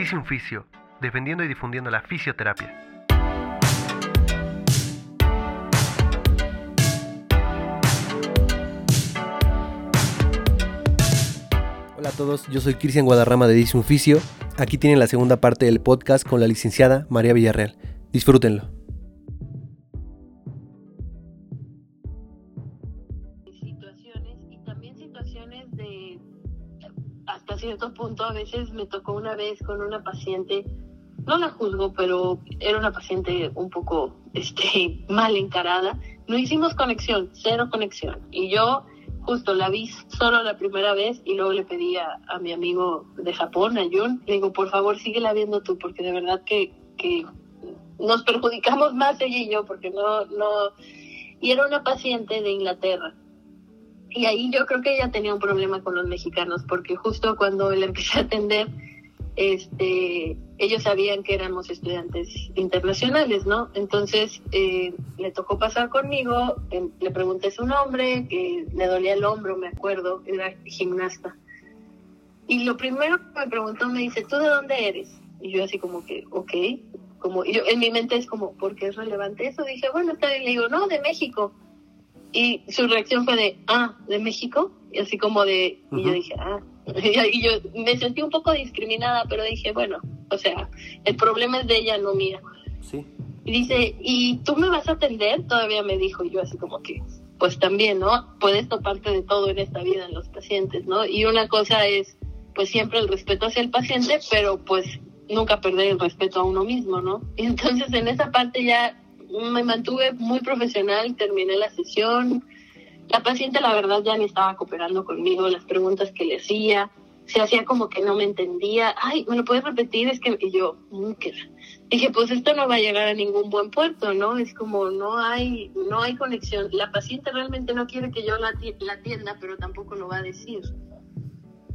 Dice defendiendo y difundiendo la fisioterapia. Hola a todos, yo soy Cristian Guadarrama de Dice un. Aquí tienen la segunda parte del podcast con la licenciada María Villarreal. Disfrútenlo. Veces me tocó una vez con una paciente no la juzgo pero era una paciente un poco este mal encarada. No hicimos conexión cero conexión. Y yo justo la vi solo la primera vez y luego le pedí a, a mi amigo de Japón a Jun le digo por favor síguela viendo tú porque de verdad que, que nos perjudicamos más ella y yo porque no no y era una paciente de Inglaterra y ahí yo creo que ella tenía un problema con los mexicanos, porque justo cuando le empecé a atender, este, ellos sabían que éramos estudiantes internacionales, ¿no? Entonces eh, le tocó pasar conmigo, eh, le pregunté su nombre, que le dolía el hombro, me acuerdo, era gimnasta. Y lo primero que me preguntó me dice, ¿tú de dónde eres? Y yo así como que, ok, como, y yo, en mi mente es como, ¿por qué es relevante eso? Dije, bueno, está bien, le digo, no, de México. Y su reacción fue de, ah, ¿de México? Y así como de, y yo dije, ah. Y yo me sentí un poco discriminada, pero dije, bueno, o sea, el problema es de ella, no mía. Sí. Y dice, ¿y tú me vas a atender? Todavía me dijo, y yo así como que, pues también, ¿no? Puedes toparte de todo en esta vida en los pacientes, ¿no? Y una cosa es, pues siempre el respeto hacia el paciente, pero pues nunca perder el respeto a uno mismo, ¿no? Y entonces en esa parte ya me mantuve muy profesional, terminé la sesión. La paciente, la verdad, ya ni estaba cooperando conmigo, las preguntas que le hacía, se hacía como que no me entendía. Ay, ¿me lo puedes repetir? Es que yo, mm, ¿qué? dije, pues esto no va a llegar a ningún buen puerto, ¿no? Es como no hay, no hay conexión. La paciente realmente no quiere que yo la, la atienda, pero tampoco lo va a decir.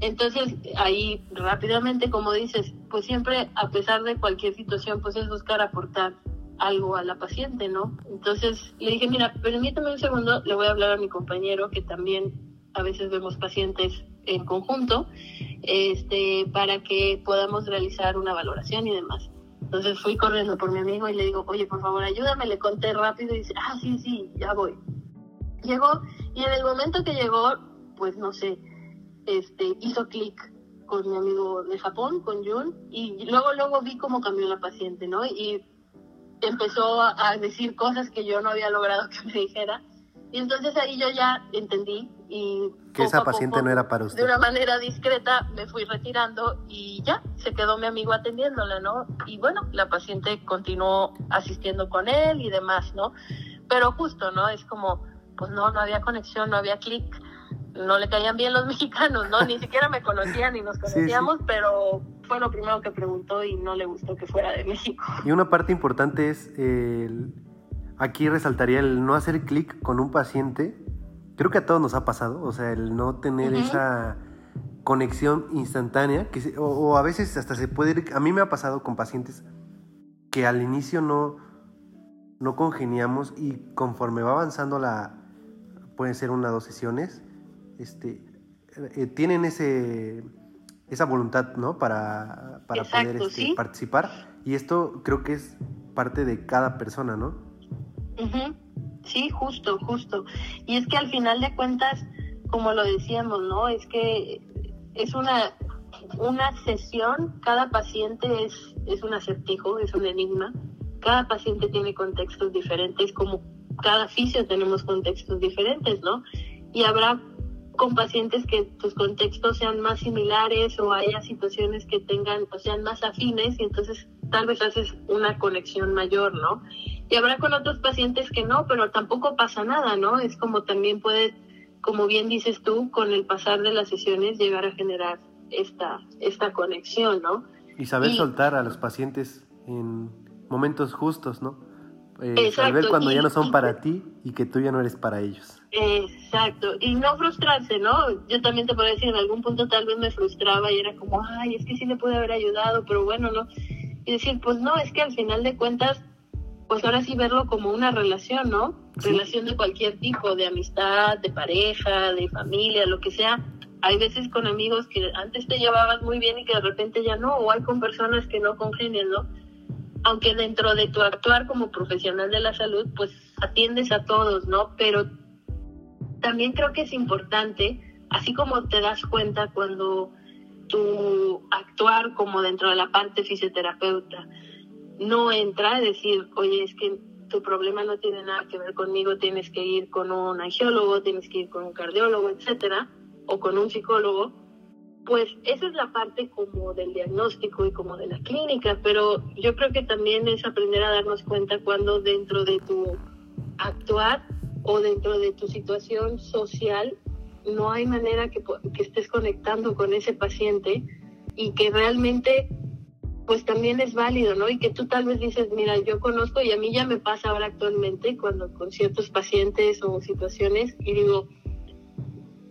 Entonces, ahí rápidamente, como dices, pues siempre, a pesar de cualquier situación, pues es buscar aportar algo a la paciente, ¿no? Entonces le dije, mira, permítame un segundo, le voy a hablar a mi compañero, que también a veces vemos pacientes en conjunto, este, para que podamos realizar una valoración y demás. Entonces fui corriendo por mi amigo y le digo, oye, por favor, ayúdame, le conté rápido y dice, ah, sí, sí, ya voy. Llegó y en el momento que llegó, pues no sé, este, hizo clic con mi amigo de Japón, con Jun, y luego, luego vi cómo cambió la paciente, ¿no? Y empezó a decir cosas que yo no había logrado que me dijera. Y entonces ahí yo ya entendí y... Que esa paciente no era para usted. De una manera discreta me fui retirando y ya, se quedó mi amigo atendiéndola, ¿no? Y bueno, la paciente continuó asistiendo con él y demás, ¿no? Pero justo, ¿no? Es como, pues no, no había conexión, no había clic, no le caían bien los mexicanos, ¿no? Ni siquiera me conocían ni nos conocíamos, sí, sí. pero fue lo primero que preguntó y no le gustó que fuera de México. Y una parte importante es, eh, aquí resaltaría el no hacer clic con un paciente. Creo que a todos nos ha pasado, o sea, el no tener uh -huh. esa conexión instantánea, que se, o, o, a veces hasta se puede ir, a mí me ha pasado con pacientes que al inicio no, no congeniamos y conforme va avanzando la, pueden ser una o dos sesiones, este, eh, tienen ese esa voluntad, ¿no? Para, para Exacto, poder este, ¿sí? participar. Y esto creo que es parte de cada persona, ¿no? Uh -huh. Sí, justo, justo. Y es que al final de cuentas, como lo decíamos, ¿no? Es que es una, una sesión, cada paciente es, es un acertijo, es un enigma. Cada paciente tiene contextos diferentes, como cada fisio tenemos contextos diferentes, ¿no? Y habrá con pacientes que tus contextos sean más similares o haya situaciones que tengan o sean más afines y entonces tal vez haces una conexión mayor, ¿no? Y habrá con otros pacientes que no, pero tampoco pasa nada, ¿no? Es como también puede, como bien dices tú, con el pasar de las sesiones llegar a generar esta, esta conexión, ¿no? Y saber y, soltar a los pacientes en momentos justos, ¿no? Eh, saber cuando y, ya no son para ti y que tú ya no eres para ellos. Exacto, y no frustrarse, ¿no? Yo también te puedo decir, en algún punto tal vez me frustraba y era como, ay, es que sí le pude haber ayudado, pero bueno, ¿no? Y decir, pues no, es que al final de cuentas, pues ahora sí verlo como una relación, ¿no? Sí. Relación de cualquier tipo, de amistad, de pareja, de familia, lo que sea. hay veces con amigos que antes te llevabas muy bien y que de repente ya no, o hay con personas que no congenian, ¿no? Aunque dentro de tu actuar como profesional de la salud, pues atiendes a todos, ¿no? Pero también creo que es importante, así como te das cuenta cuando tu actuar como dentro de la parte fisioterapeuta no entra a decir, oye, es que tu problema no tiene nada que ver conmigo, tienes que ir con un angiólogo, tienes que ir con un cardiólogo, etcétera, o con un psicólogo, pues esa es la parte como del diagnóstico y como de la clínica, pero yo creo que también es aprender a darnos cuenta cuando dentro de tu actuar o dentro de tu situación social no hay manera que, que estés conectando con ese paciente y que realmente pues también es válido, ¿no? Y que tú tal vez dices, mira, yo conozco y a mí ya me pasa ahora actualmente cuando con ciertos pacientes o situaciones y digo,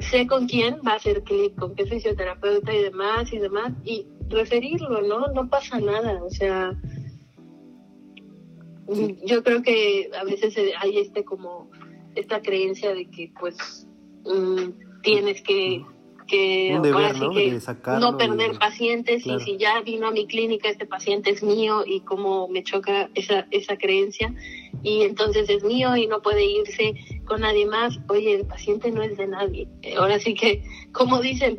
sé con quién va a hacer clic, con qué fisioterapeuta y demás y demás, y referirlo, ¿no? No pasa nada, o sea, yo creo que a veces hay este como, esta creencia de que pues mm, tienes que que, ¿no? perder pacientes y si ya vino a mi clínica este paciente es mío y como me choca esa, esa creencia y entonces es mío y no puede irse con nadie más. Oye, el paciente no es de nadie. Ahora sí que, como dicen,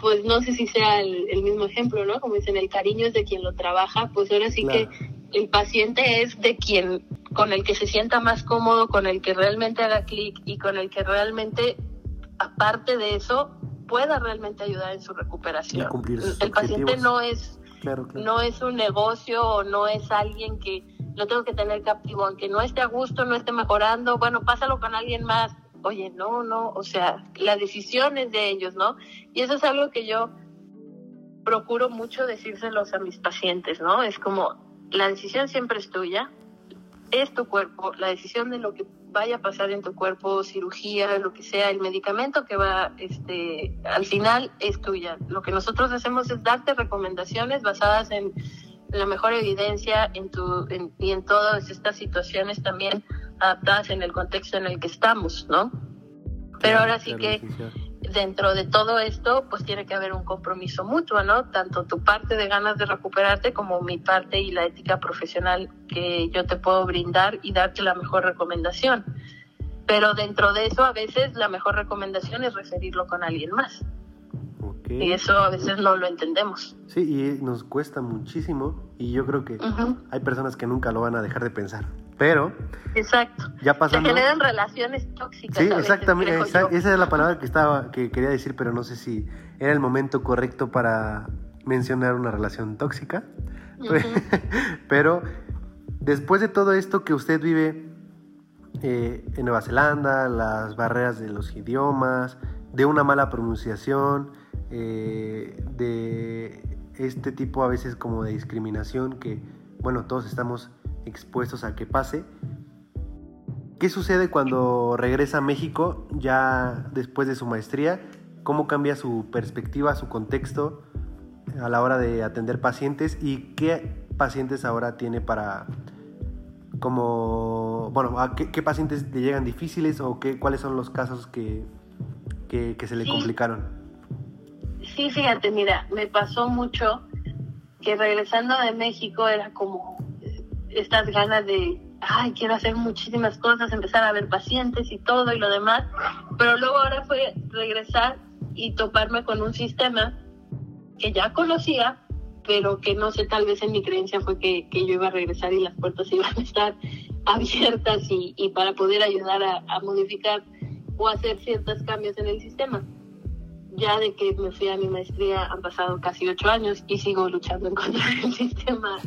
pues no sé si sea el, mismo ejemplo, ¿no? Como dicen, el cariño es de quien lo trabaja, pues ahora sí que el paciente es de quien, con el que se sienta más cómodo, con el que realmente haga clic y con el que realmente, aparte de eso, pueda realmente ayudar en su recuperación. El paciente no es, no es un negocio o no es alguien que lo tengo que tener captivo, aunque no esté a gusto, no esté mejorando, bueno, pásalo con alguien más. Oye, no, no, o sea, la decisión es de ellos, ¿no? Y eso es algo que yo procuro mucho decírselos a mis pacientes, ¿no? Es como, la decisión siempre es tuya, es tu cuerpo, la decisión de lo que vaya a pasar en tu cuerpo, cirugía, lo que sea, el medicamento que va, este, al final es tuya. Lo que nosotros hacemos es darte recomendaciones basadas en la mejor evidencia en tu, y en todas estas situaciones también adaptadas en el contexto en el que estamos, ¿no? Pero ahora sí que dentro de todo esto, pues tiene que haber un compromiso mutuo, ¿no? Tanto tu parte de ganas de recuperarte como mi parte y la ética profesional que yo te puedo brindar y darte la mejor recomendación. Pero dentro de eso, a veces la mejor recomendación es referirlo con alguien más. Y eso a veces no lo entendemos. Sí, y nos cuesta muchísimo y yo creo que hay personas que nunca lo van a dejar de pensar. Pero. Exacto. Ya pasando. Se generan relaciones tóxicas. Sí, exactamente. esa es la palabra que, estaba, que quería decir, pero no sé si era el momento correcto para mencionar una relación tóxica. pero después de todo esto que usted vive eh, en Nueva Zelanda, las barreras de los idiomas, de una mala pronunciación, eh, de este tipo a veces como de discriminación que, bueno, todos estamos expuestos a que pase. ¿Qué sucede cuando regresa a México ya después de su maestría? ¿Cómo cambia su perspectiva, su contexto a la hora de atender pacientes? ¿Y qué pacientes ahora tiene para, como, bueno, ¿a qué, pacientes le llegan difíciles o qué, cuáles son los casos que, que, se le complicaron? Sí, fíjate, mira, me pasó mucho que regresando de México era como estas ganas de, ay, quiero hacer muchísimas cosas, empezar a ver pacientes y todo y lo demás, pero luego ahora fue regresar y toparme con un sistema que ya conocía, pero que no sé, tal vez en mi creencia fue que, yo iba a regresar y las puertas iban a estar abiertas y, y para poder ayudar a, a modificar o hacer ciertos cambios en el sistema. Ya de que me fui a mi maestría han pasado casi ocho años y sigo luchando en contra del sistema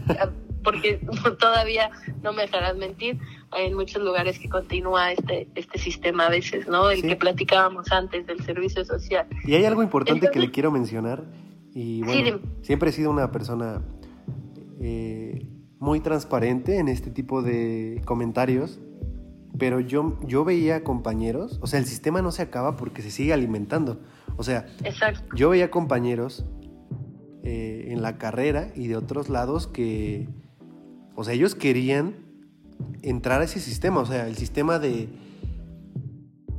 porque todavía no me dejarás mentir, hay en muchos lugares que continúa este, este sistema a veces, ¿no? El que platicábamos antes del servicio social. Y hay algo importante que le quiero mencionar, y bueno, siempre he sido una persona eh, muy transparente en este tipo de comentarios, pero yo, yo veía compañeros, o sea, el sistema no se acaba porque se sigue alimentando. O sea, yo veía compañeros eh, en la carrera y de otros lados que o sea, ellos querían entrar a ese sistema, o sea, el sistema de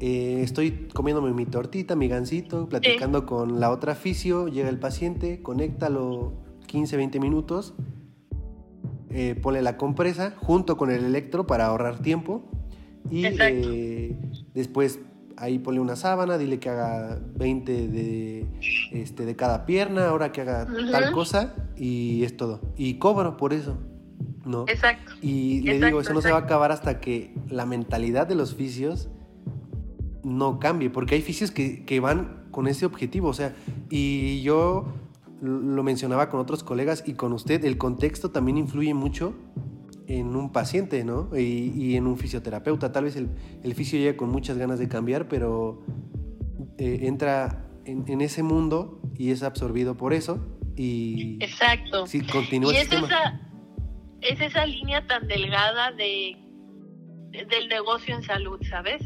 eh, estoy comiéndome mi tortita, mi gansito, platicando con la otra fisio, llega el paciente, conéctalo 15, 20 minutos, eh, pone la compresa junto con el electro para ahorrar tiempo y eh, después ahí pone una sábana, dile que haga 20 de, este, de cada pierna, ahora que haga tal cosa y es todo. Y cobro por eso. ¿No? Exacto. Y le digo, eso no se va a acabar hasta que la mentalidad de los fisios no cambie, porque hay fisios que, que van con ese objetivo, o sea, y yo lo mencionaba con otros colegas y con usted, el contexto también influye mucho en un paciente, ¿no? Y, en un fisioterapeuta. Tal vez el, el fisio llega con muchas ganas de cambiar, pero eh, entra en, ese mundo y es absorbido por eso y... Exacto. Sí, continúa y es esa, es esa línea tan delgada de, del negocio en salud, ¿sabes?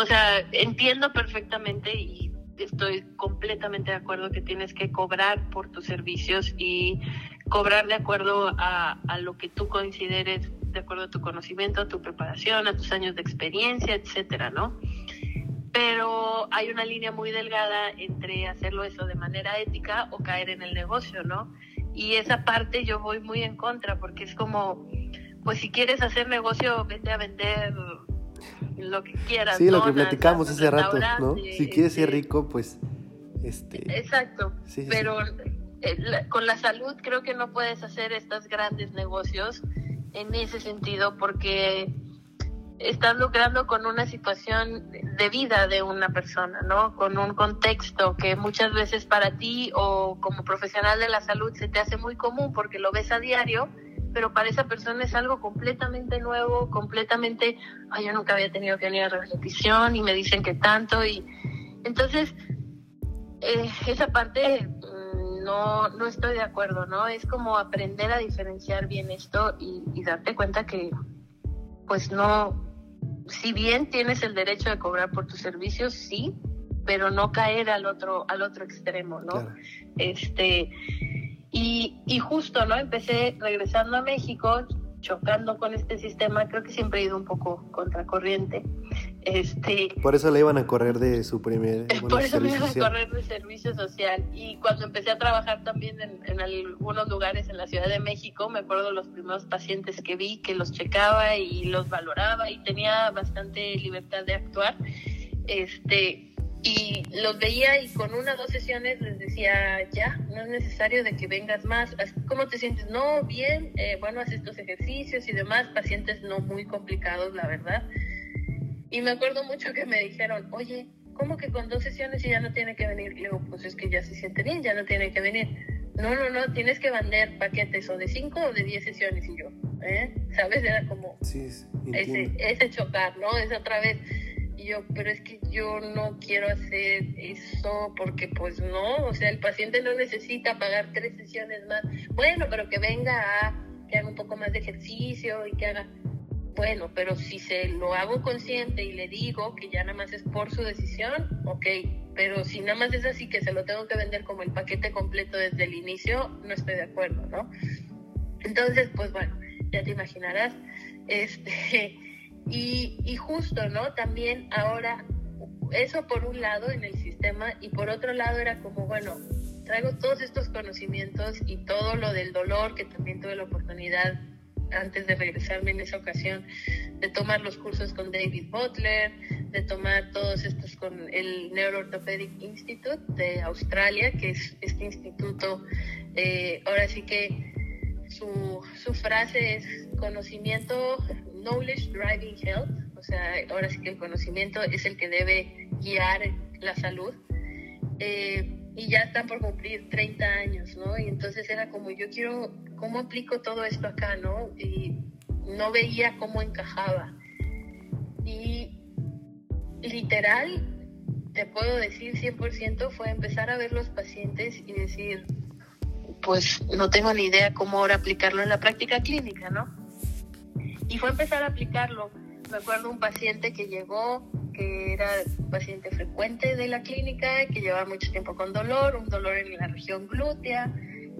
o sea, entiendo perfectamente y estoy completamente de acuerdo que tienes que cobrar por tus servicios y cobrar de acuerdo a, a lo que tú consideres, de acuerdo a tu conocimiento, a tu preparación, a tus años de experiencia, etcétera, ¿no? Pero hay una línea muy delgada entre hacerlo eso de manera ética o caer en el negocio, ¿no? Y esa parte yo voy muy en contra porque es como, pues si quieres hacer negocio, vete a vender lo que quieras. Sí, lo que platicamos hace rato, ¿no? Si quieres ser rico, pues... Este... Exacto, pero eh, con la salud creo que no puedes hacer estos grandes negocios en ese sentido porque estás lucrando con una situación de vida de una persona, ¿no? Con un contexto que muchas veces para ti o como profesional de la salud se te hace muy común porque lo ves a diario pero para esa persona es algo completamente nuevo, completamente, ay, yo nunca había tenido que venir a repetición y me dicen que tanto y entonces eh, esa parte mm, no, no estoy de acuerdo, ¿no? Es como aprender a diferenciar bien esto y darte cuenta que pues no, si bien tienes el derecho de cobrar por tus servicios, sí, pero no caer al otro, al otro extremo, ¿no? Este, y, y justo, ¿no? Empecé regresando a México, chocando con este sistema, creo que siempre he ido un poco contracorriente. Este, por eso le iban a correr de su primer Por eso me iban a correr de servicio social. Y cuando empecé a trabajar también en, en, algunos lugares en la Ciudad de México, me acuerdo de los primeros pacientes que vi, que los checaba y los valoraba y tenía bastante libertad de actuar. Este, y los veía y con una o dos sesiones les decía, ya, no es necesario de que vengas más. ¿Cómo te sientes? No, bien, eh, bueno, haces estos ejercicios y demás, pacientes no muy complicados, la verdad. Y me acuerdo mucho que me dijeron, oye, ¿cómo que con dos sesiones y ya no tiene que venir? Y digo, pues es que ya se siente bien, ya no tiene que venir. No, no, no, tienes que vender paquetes o de cinco o de diez sesiones. Y yo, ¿eh? ¿Sabes? Era como sí, ese, ese chocar, ¿no? Es otra vez y yo, pero es que yo no quiero hacer eso porque pues no, o sea, el paciente no necesita pagar tres sesiones más. Bueno, pero que venga a que haga un poco más de ejercicio y que haga, bueno, pero si se lo hago consciente y le digo que ya nada más es por su decisión, ok, pero si nada más es así que se lo tengo que vender como el paquete completo desde el inicio, no estoy de acuerdo, ¿no? Entonces, pues bueno, ya te imaginarás, este y, justo, ¿no? También ahora, eso por un lado en el sistema y por otro lado era como, bueno, traigo todos estos conocimientos y todo lo del dolor que también tuve la oportunidad antes de regresarme en esa ocasión, de tomar los cursos con David Butler, de tomar todos estos con el Neuroorthopedic Institute de Australia, que es este instituto, eh, ahora sí que su, su frase es conocimiento knowledge driving health, o sea, ahora sí que el conocimiento es el que debe guiar la salud. Eh, y ya están por cumplir 30 años, ¿no? Y entonces era como, yo quiero, ¿cómo aplico todo esto acá, no? Y no veía cómo encajaba. Y literal, te puedo decir 100%, fue empezar a ver los pacientes y decir, pues no tengo ni idea cómo ahora aplicarlo en la práctica clínica, ¿no? Y fue empezar a aplicarlo. Me acuerdo un paciente que llegó, que era paciente frecuente de la clínica, que llevaba mucho tiempo con dolor, un dolor en la región glútea,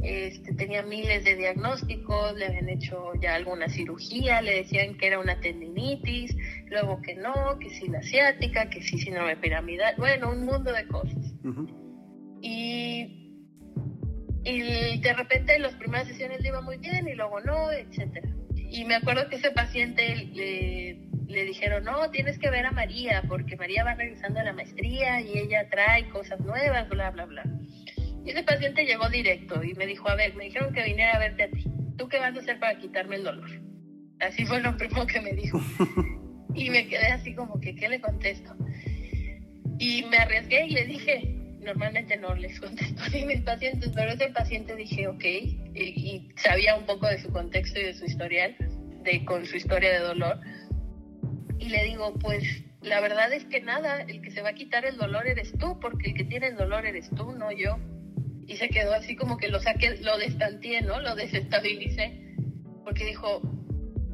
este, tenía miles de diagnósticos, le habían hecho ya alguna cirugía, le decían que era una tendinitis, luego que no, que si la asiática, que si síndrome piramidal, bueno, un mundo de cosas. Y, y de repente las primeras sesiones le iba muy bien y luego no, etcétera. Y me acuerdo que ese paciente le, le dijeron, no, tienes que ver a María, porque María va regresando a la maestría y ella trae cosas nuevas, bla, bla, bla. Y ese paciente llegó directo y me dijo, a ver, me dijeron que viniera a verte a ti. ¿Tú qué vas a hacer para quitarme el dolor? Así fue lo primero que me dijo. Y me quedé así como que, ¿qué le contesto? Y me arriesgué y le dije, normalmente no les contesto a mis pacientes, pero ese paciente dije, ok, y, sabía un poco de su contexto y de su historial, de, con su historia de dolor. Y le digo, pues la verdad es que nada, el que se va a quitar el dolor eres tú, porque el que tiene el dolor eres tú, no yo. Y se quedó así como que lo saqué, lo destanteé, ¿no? Lo desestabilicé, porque dijo,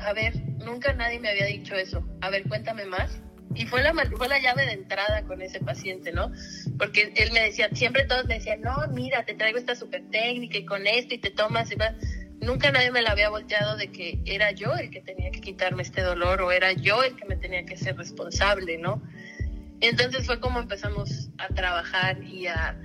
a ver, nunca nadie me había dicho eso. A ver, cuéntame más. Y fue la, fue la llave de entrada con ese paciente, ¿no? Porque él me decía, siempre todos me decían, no, mira, te traigo esta super técnica y con esto y te tomas y vas. Nunca nadie me la había volteado de que era yo el que tenía que quitarme este dolor o era yo el que me tenía que ser responsable, ¿no? Entonces fue como empezamos a trabajar y a,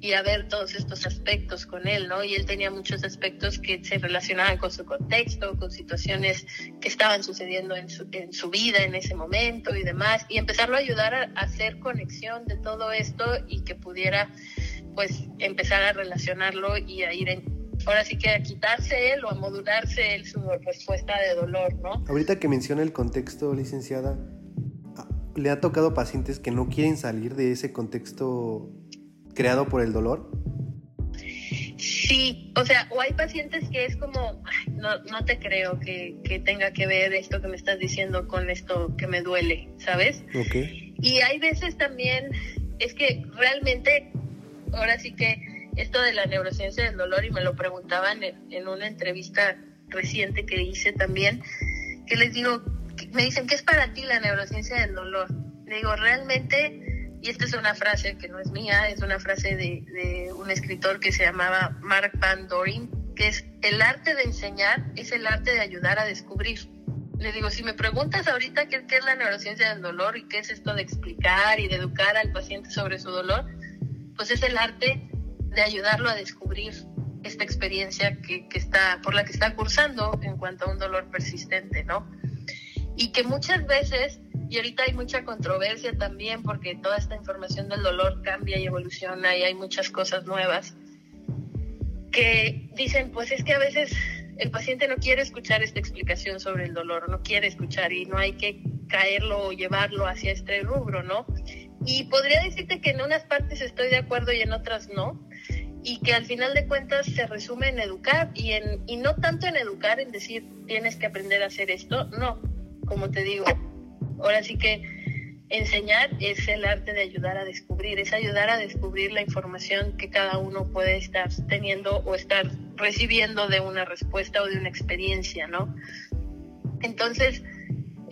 y a ver todos estos aspectos con él, ¿no? Y él tenía muchos aspectos que se relacionaban con su contexto, con situaciones que estaban sucediendo en su, en su vida en ese momento y demás, y empezarlo a ayudar a, hacer conexión de todo esto y que pudiera, pues, empezar a relacionarlo y a ir en, ahora sí que a quitarse él o a modularse él su respuesta de dolor, ¿no? Ahorita que menciona el contexto, licenciada, ¿le ha tocado pacientes que no quieren salir de ese contexto creado por el dolor? Sí, o sea, o hay pacientes que es como, no, no te creo que, que, tenga que ver esto que me estás diciendo con esto que me duele, ¿sabes? Ok. Y hay veces también, es que realmente, ahora sí que esto de la neurociencia del dolor, y me lo preguntaban en, en una entrevista reciente que hice también, que les digo, me dicen, ¿qué es para ti la neurociencia del dolor? Le digo, realmente y esta es una frase que no es mía, es una frase de, un escritor que se llamaba Mark Van Doren, que es el arte de enseñar es el arte de ayudar a descubrir. Le digo, si me preguntas ahorita qué, es la neurociencia del dolor y qué es esto de explicar y de educar al paciente sobre su dolor, pues es el arte de ayudarlo a descubrir esta experiencia que, que, está, por la que está cursando en cuanto a un dolor persistente, ¿no? Y que muchas veces y ahorita hay mucha controversia también porque toda esta información del dolor cambia y evoluciona y hay muchas cosas nuevas que dicen, pues es que a veces el paciente no quiere escuchar esta explicación sobre el dolor, no quiere escuchar y no hay que caerlo o llevarlo hacia este rubro, ¿no? Y podría decirte que en unas partes estoy de acuerdo y en otras no, y que al final de cuentas se resume en educar y, en, y no tanto en educar, en decir tienes que aprender a hacer esto, no, como te digo, Ahora sí que enseñar es el arte de ayudar a descubrir, es ayudar a descubrir la información que cada uno puede estar teniendo o estar recibiendo de una respuesta o de una experiencia, ¿no? Entonces,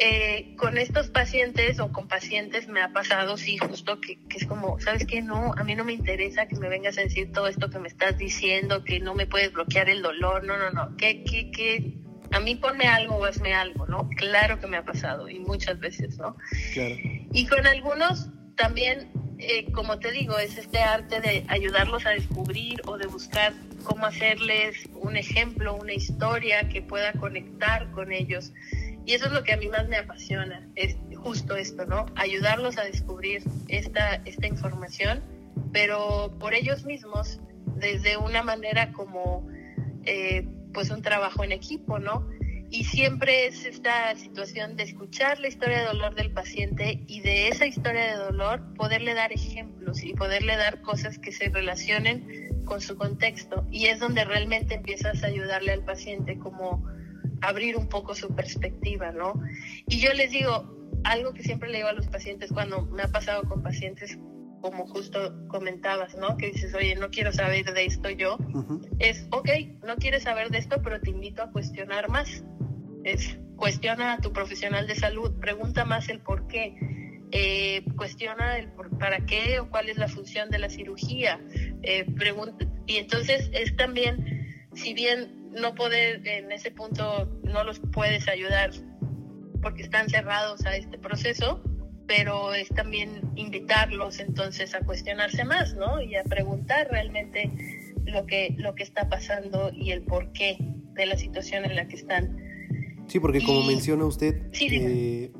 eh, con estos pacientes o con pacientes me ha pasado, sí, justo que, que es como, ¿sabes qué? No, a mí no me interesa que me vengas a decir todo esto que me estás diciendo, que no me puedes bloquear el dolor, no, no, no, ¿qué, qué, qué? a mí ponme algo o hazme algo, ¿no? Claro que me ha pasado y muchas veces, ¿no? Claro. Y con algunos también, eh, como te digo, es este arte de ayudarlos a descubrir o de buscar cómo hacerles un ejemplo, una historia que pueda conectar con ellos. Y eso es lo que a mí más me apasiona, es justo esto, ¿no? Ayudarlos a descubrir esta, esta información, pero por ellos mismos, desde una manera como... Eh, pues un trabajo en equipo, ¿no? Y siempre es esta situación de escuchar la historia de dolor del paciente y de esa historia de dolor poderle dar ejemplos y poderle dar cosas que se relacionen con su contexto. Y es donde realmente empiezas a ayudarle al paciente como abrir un poco su perspectiva, ¿no? Y yo les digo, algo que siempre le digo a los pacientes cuando me ha pasado con pacientes como justo comentabas, ¿no? Que dices, oye, no quiero saber de esto yo. Es, ok, no quieres saber de esto, pero te invito a cuestionar más. Es, cuestiona a tu profesional de salud, pregunta más el por qué. Eh, cuestiona el por, para qué o cuál es la función de la cirugía. Eh, pregunta, y entonces es también, si bien no poder, en ese punto no los puedes ayudar porque están cerrados a este proceso, pero es también invitarlos entonces a cuestionarse más, ¿no? Y a preguntar realmente lo que, lo que está pasando y el porqué de la situación en la que están. Sí, porque como menciona usted, eh,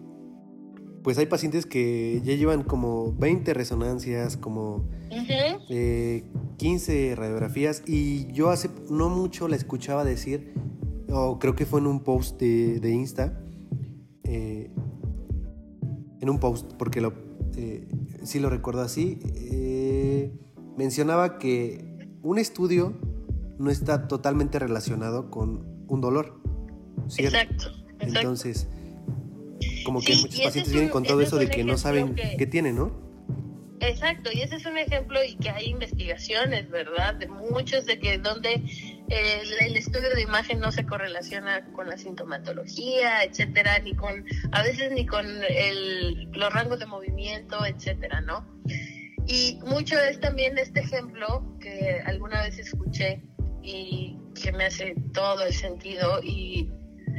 pues hay pacientes que ya llevan como 20 resonancias, como 15 eh, radiografías y yo hace no mucho la escuchaba decir, o creo que fue en un post de, Insta, eh, en un post, porque lo, eh, sí lo recuerdo así, mencionaba que un estudio no está totalmente relacionado con un dolor. ¿cierto? Exacto, exacto. Entonces como que muchos pacientes vienen con todo eso de que no saben qué tienen, ¿no? Exacto, y ese es un ejemplo y que hay investigaciones, ¿verdad? De muchos de que donde el, estudio de imagen no se correlaciona con la sintomatología, etcétera, ni con, a veces ni con el, los rangos de movimiento, etcétera, ¿no? Y mucho es también este ejemplo que alguna vez escuché y que me hace todo el sentido y,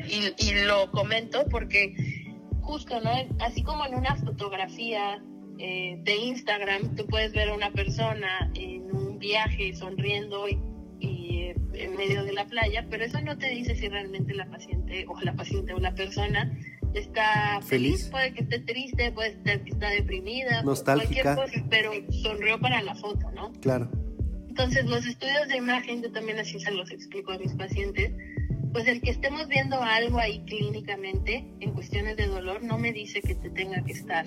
y, y lo comento porque justo, ¿no? Así como en una fotografía eh, de Instagram, tú puedes ver a una persona en un viaje sonriendo y, eh, en medio de la playa, pero eso no te dice si realmente la paciente o la paciente o la persona está feliz, puede que esté triste, puede estar que está deprimida, nostálgica, cualquier cosa, pero sonrió para la foto, ¿no? Claro. Entonces, los estudios de imagen, yo también así se los explico a mis pacientes, pues el que estemos viendo algo ahí clínicamente en cuestiones de dolor no me dice que te tenga que estar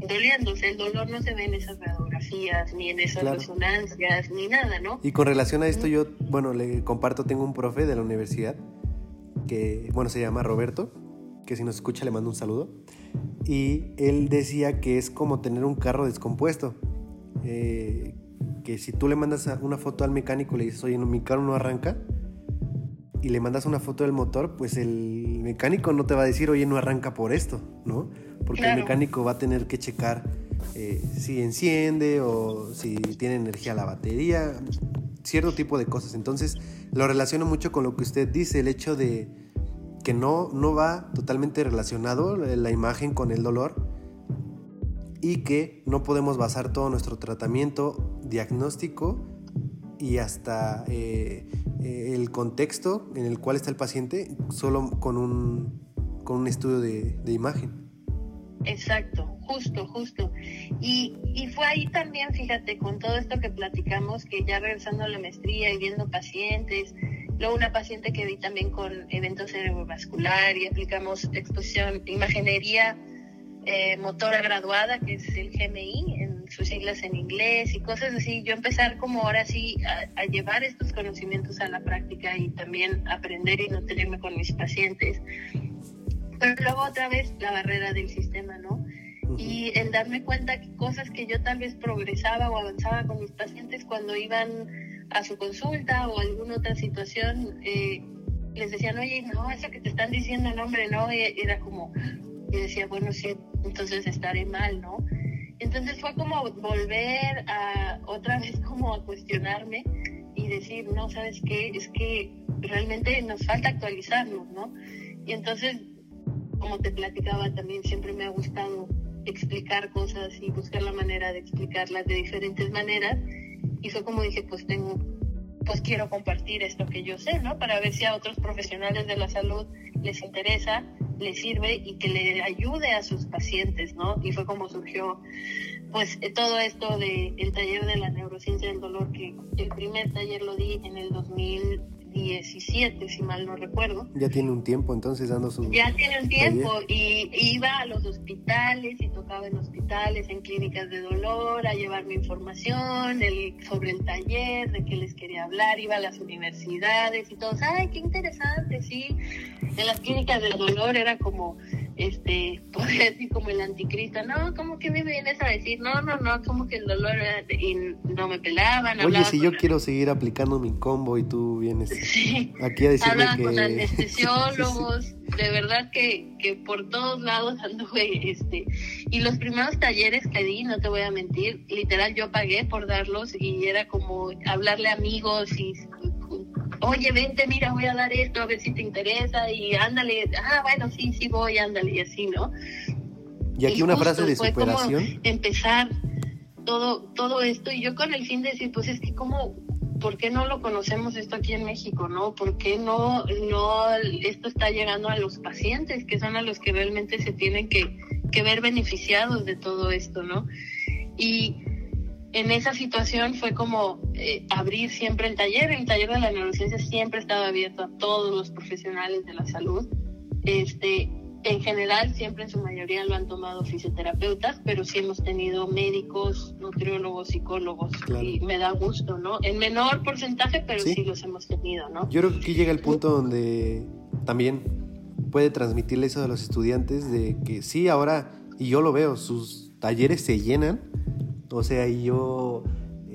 doliendo. el dolor no se ve en esas radiografías, ni en esas resonancias, ni nada, ¿no? Y con relación a esto, yo, bueno, le comparto, tengo un profe de la universidad que, bueno, se llama Roberto, que si nos escucha le mando un saludo. Y él decía que es como tener un carro descompuesto. Eh, que si tú le mandas una foto al mecánico y le dices, oye, no, mi carro no arranca, y le mandas una foto del motor, pues el mecánico no te va a decir, oye, no arranca por esto, ¿no? Porque el mecánico va a tener que checar eh, si enciende o si tiene energía la batería, cierto tipo de cosas. Entonces, lo relaciono mucho con lo que usted dice, el hecho de que no, no va totalmente relacionado la imagen con el dolor y que no podemos basar todo nuestro tratamiento diagnóstico y hasta eh, eh, el contexto en el cual está el paciente solo con un, con un estudio de, imagen. Exacto, justo, justo. Y, y, fue ahí también, fíjate, con todo esto que platicamos, que ya regresando a la maestría y viendo pacientes, luego una paciente que vi también con eventos cerebrovascular y aplicamos exposición, imaginería eh, motora graduada, que es el GMI, en sus siglas en inglés y cosas así. Yo empezar como ahora sí a, llevar estos conocimientos a la práctica y también aprender y no tenerme con mis pacientes. Pero luego otra vez la barrera del sistema, ¿no? Y el darme cuenta que cosas que yo tal vez progresaba o avanzaba con mis pacientes cuando iban a su consulta o alguna otra situación, eh, les decían, oye, no, eso que te están diciendo, no, hombre, no, era como, y decía, bueno, sí, entonces estaré mal, ¿no? Entonces fue como volver a otra vez como a cuestionarme y decir, no, ¿sabes qué? Es que realmente nos falta actualizarnos, ¿no? Y entonces, como te platicaba, también siempre me ha gustado explicar cosas y buscar la manera de explicarlas de diferentes maneras. Y fue como dije, pues tengo, pues quiero compartir esto que yo sé, ¿no? Para ver si a otros profesionales de la salud les interesa le sirve y que le ayude a sus pacientes, ¿no? Y fue como surgió, pues, todo esto del el taller de la neurociencia del dolor, que el primer taller lo di en el 2000 17, si mal no recuerdo. Ya tiene un tiempo entonces dando su... Ya tiene un tiempo y iba a los hospitales y tocaba en hospitales, en clínicas de dolor, a llevarme información el, sobre el taller, de qué les quería hablar, iba a las universidades y todos, ay, qué interesante, sí. En las clínicas de dolor era como este, podría decir como el anticristo, no, como que me vienes a decir, no, no, no, como que el dolor y no me pelaban. Oye, si yo quiero seguir aplicando mi combo y tú vienes aquí a decirme que... con anestesiólogos, de verdad que, que por todos lados anduve, este, y los primeros talleres que di, no te voy a mentir, literal yo pagué por darlos y era como hablarle a amigos y oye, vente, mira, voy a dar esto, a ver si te interesa, y ándale, ah, bueno, sí, sí voy, ándale, y así, ¿no? Y aquí una frase de superación. empezar todo, todo esto, y yo con el fin de decir, pues es que como ¿por qué no lo conocemos esto aquí en México, no? ¿Por qué no, no esto está llegando a los pacientes, que son a los que realmente se tienen que, que ver beneficiados de todo esto, no? Y en esa situación fue como eh, abrir siempre el taller. El taller de la neurociencia siempre estaba abierto a todos los profesionales de la salud. Este, en general, siempre en su mayoría lo han tomado fisioterapeutas, pero sí hemos tenido médicos, nutriólogos, psicólogos, y me da gusto, ¿no? En menor porcentaje, pero ¿Sí? los hemos tenido, ¿no? Yo creo que aquí llega el punto donde también puede transmitirle eso a los estudiantes de que sí, ahora, y yo lo veo, sus talleres se llenan, o sea, y yo,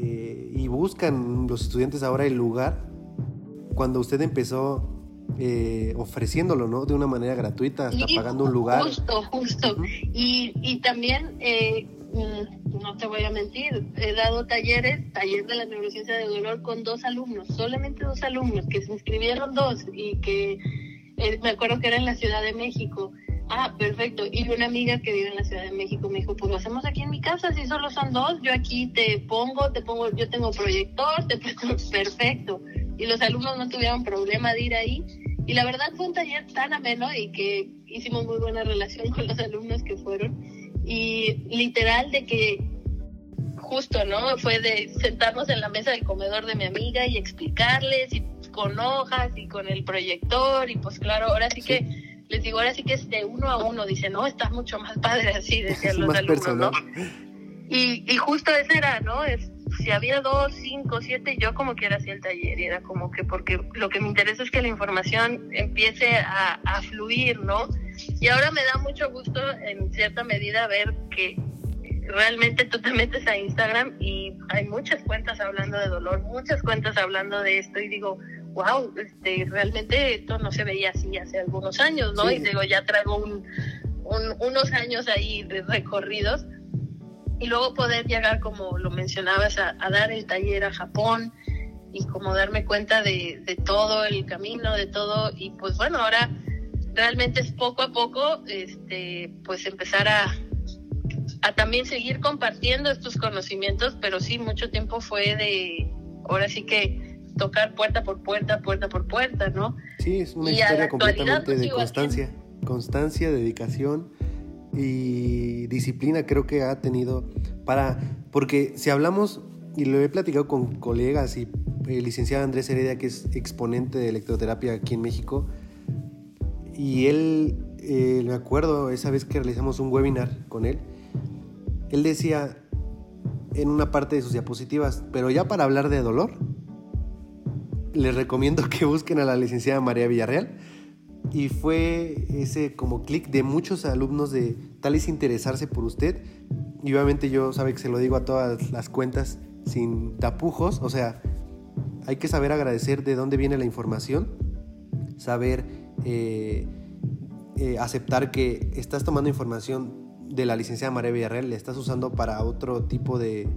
eh, y buscan los estudiantes ahora el lugar. Cuando usted empezó eh, ofreciéndolo, ¿no? De una manera gratuita, hasta pagando un lugar. Justo, justo. y, y, también, eh, mm, no te voy a mentir, he dado talleres, taller de la neurociencia de dolor con dos alumnos, solamente dos alumnos, que se inscribieron dos y que eh, me acuerdo que era en la Ciudad de México. Ah, perfecto. Y una amiga que vive en la Ciudad de México me dijo, pues lo hacemos aquí en mi casa, si solo son dos, yo aquí te pongo, te pongo, yo tengo proyector, te pongo, perfecto. Y los alumnos no tuvieron problema de ir ahí y la verdad fue un taller tan ameno y que hicimos muy buena relación con los alumnos que fueron. Y literal de que justo, ¿no? Fue de sentarnos en la mesa del comedor de mi amiga y explicarles y con hojas y con el proyector y pues claro, ahora sí, que les digo, ahora sí que es de uno a uno, dice, no, está mucho más padre así, decían los alumnos, ¿no? Y, y justo ese era, ¿no? Es, si había dos, cinco, siete, yo como quiera hacía el taller y era como que porque lo que me interesa es que la información empiece a, a fluir, ¿no? Y ahora me da mucho gusto en cierta medida ver que realmente tú te metes a Instagram y hay muchas cuentas hablando de dolor, muchas cuentas hablando de esto y digo, wow, este, realmente esto no se veía así hace algunos años, ¿no? Y digo, ya traigo un, un, unos años ahí de recorridos. Y luego poder llegar, como lo mencionabas, a, dar el taller a Japón y como darme cuenta de, de, todo el camino, de todo, y pues bueno, ahora realmente es poco a poco, este, pues empezar a, a también seguir compartiendo estos conocimientos, pero sí, mucho tiempo fue de, ahora sí que tocar puerta por puerta, puerta por puerta, ¿no? Sí, es una historia completamente pues, de constancia, constancia, dedicación y disciplina creo que ha tenido para, porque si hablamos, y lo he platicado con colegas y el licenciado Andrés Heredia, que es exponente de electroterapia aquí en México, y él, eh, me acuerdo esa vez que realizamos un webinar con él, él decía en una parte de sus diapositivas, pero ya para hablar de dolor, les recomiendo que busquen a la licenciada María Villarreal, y fue ese como clic de muchos alumnos de tal es interesarse por usted. Y obviamente yo sabe que se lo digo a todas las cuentas sin tapujos, o sea, hay que saber agradecer de dónde viene la información, saber eh, eh, aceptar que estás tomando información de la licenciada María Villarreal, le estás usando para otro tipo de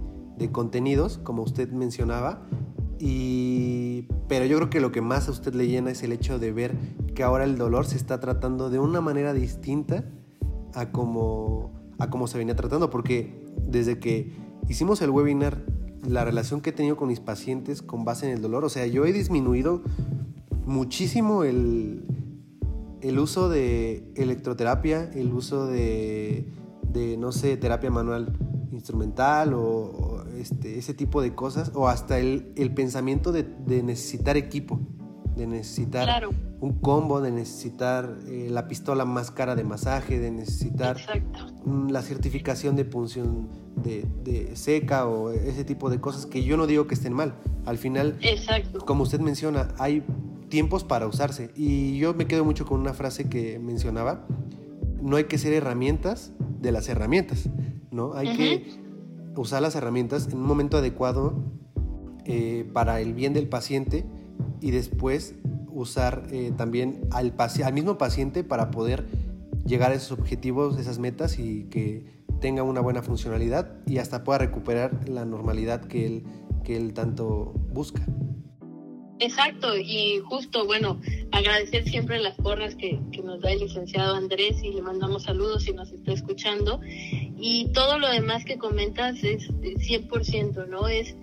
contenidos, como usted mencionaba, y, pero yo creo que lo que más a usted le llena es el hecho de ver que ahora el dolor se está tratando de una manera distinta a como, a como se venía tratando, porque desde que hicimos el webinar, la relación que he tenido con mis pacientes con base en el dolor, o sea, yo he disminuido muchísimo el, el uso de electroterapia, el uso de, de, no sé, terapia manual instrumental o, este, ese tipo de cosas, o hasta el, el pensamiento de, de, necesitar equipo, de necesitar un combo, de necesitar eh, la pistola más cara de masaje, de necesitar la certificación de punción de, de, seca o ese tipo de cosas que yo no digo que estén mal. Al final, como usted menciona, hay tiempos para usarse. Y yo me quedo mucho con una frase que mencionaba, no hay que ser herramientas de las herramientas, ¿no? Hay que usar las herramientas en un momento adecuado eh, para el bien del paciente y después usar eh, también al, mismo paciente para poder llegar a esos objetivos, esas metas y que tenga una buena funcionalidad y hasta pueda recuperar la normalidad que que él tanto busca. Exacto, y justo, bueno, agradecer siempre las porras que, que, nos da el licenciado Andrés y le mandamos saludos si nos está escuchando. Y todo lo demás que comentas es 100%, ¿no? Es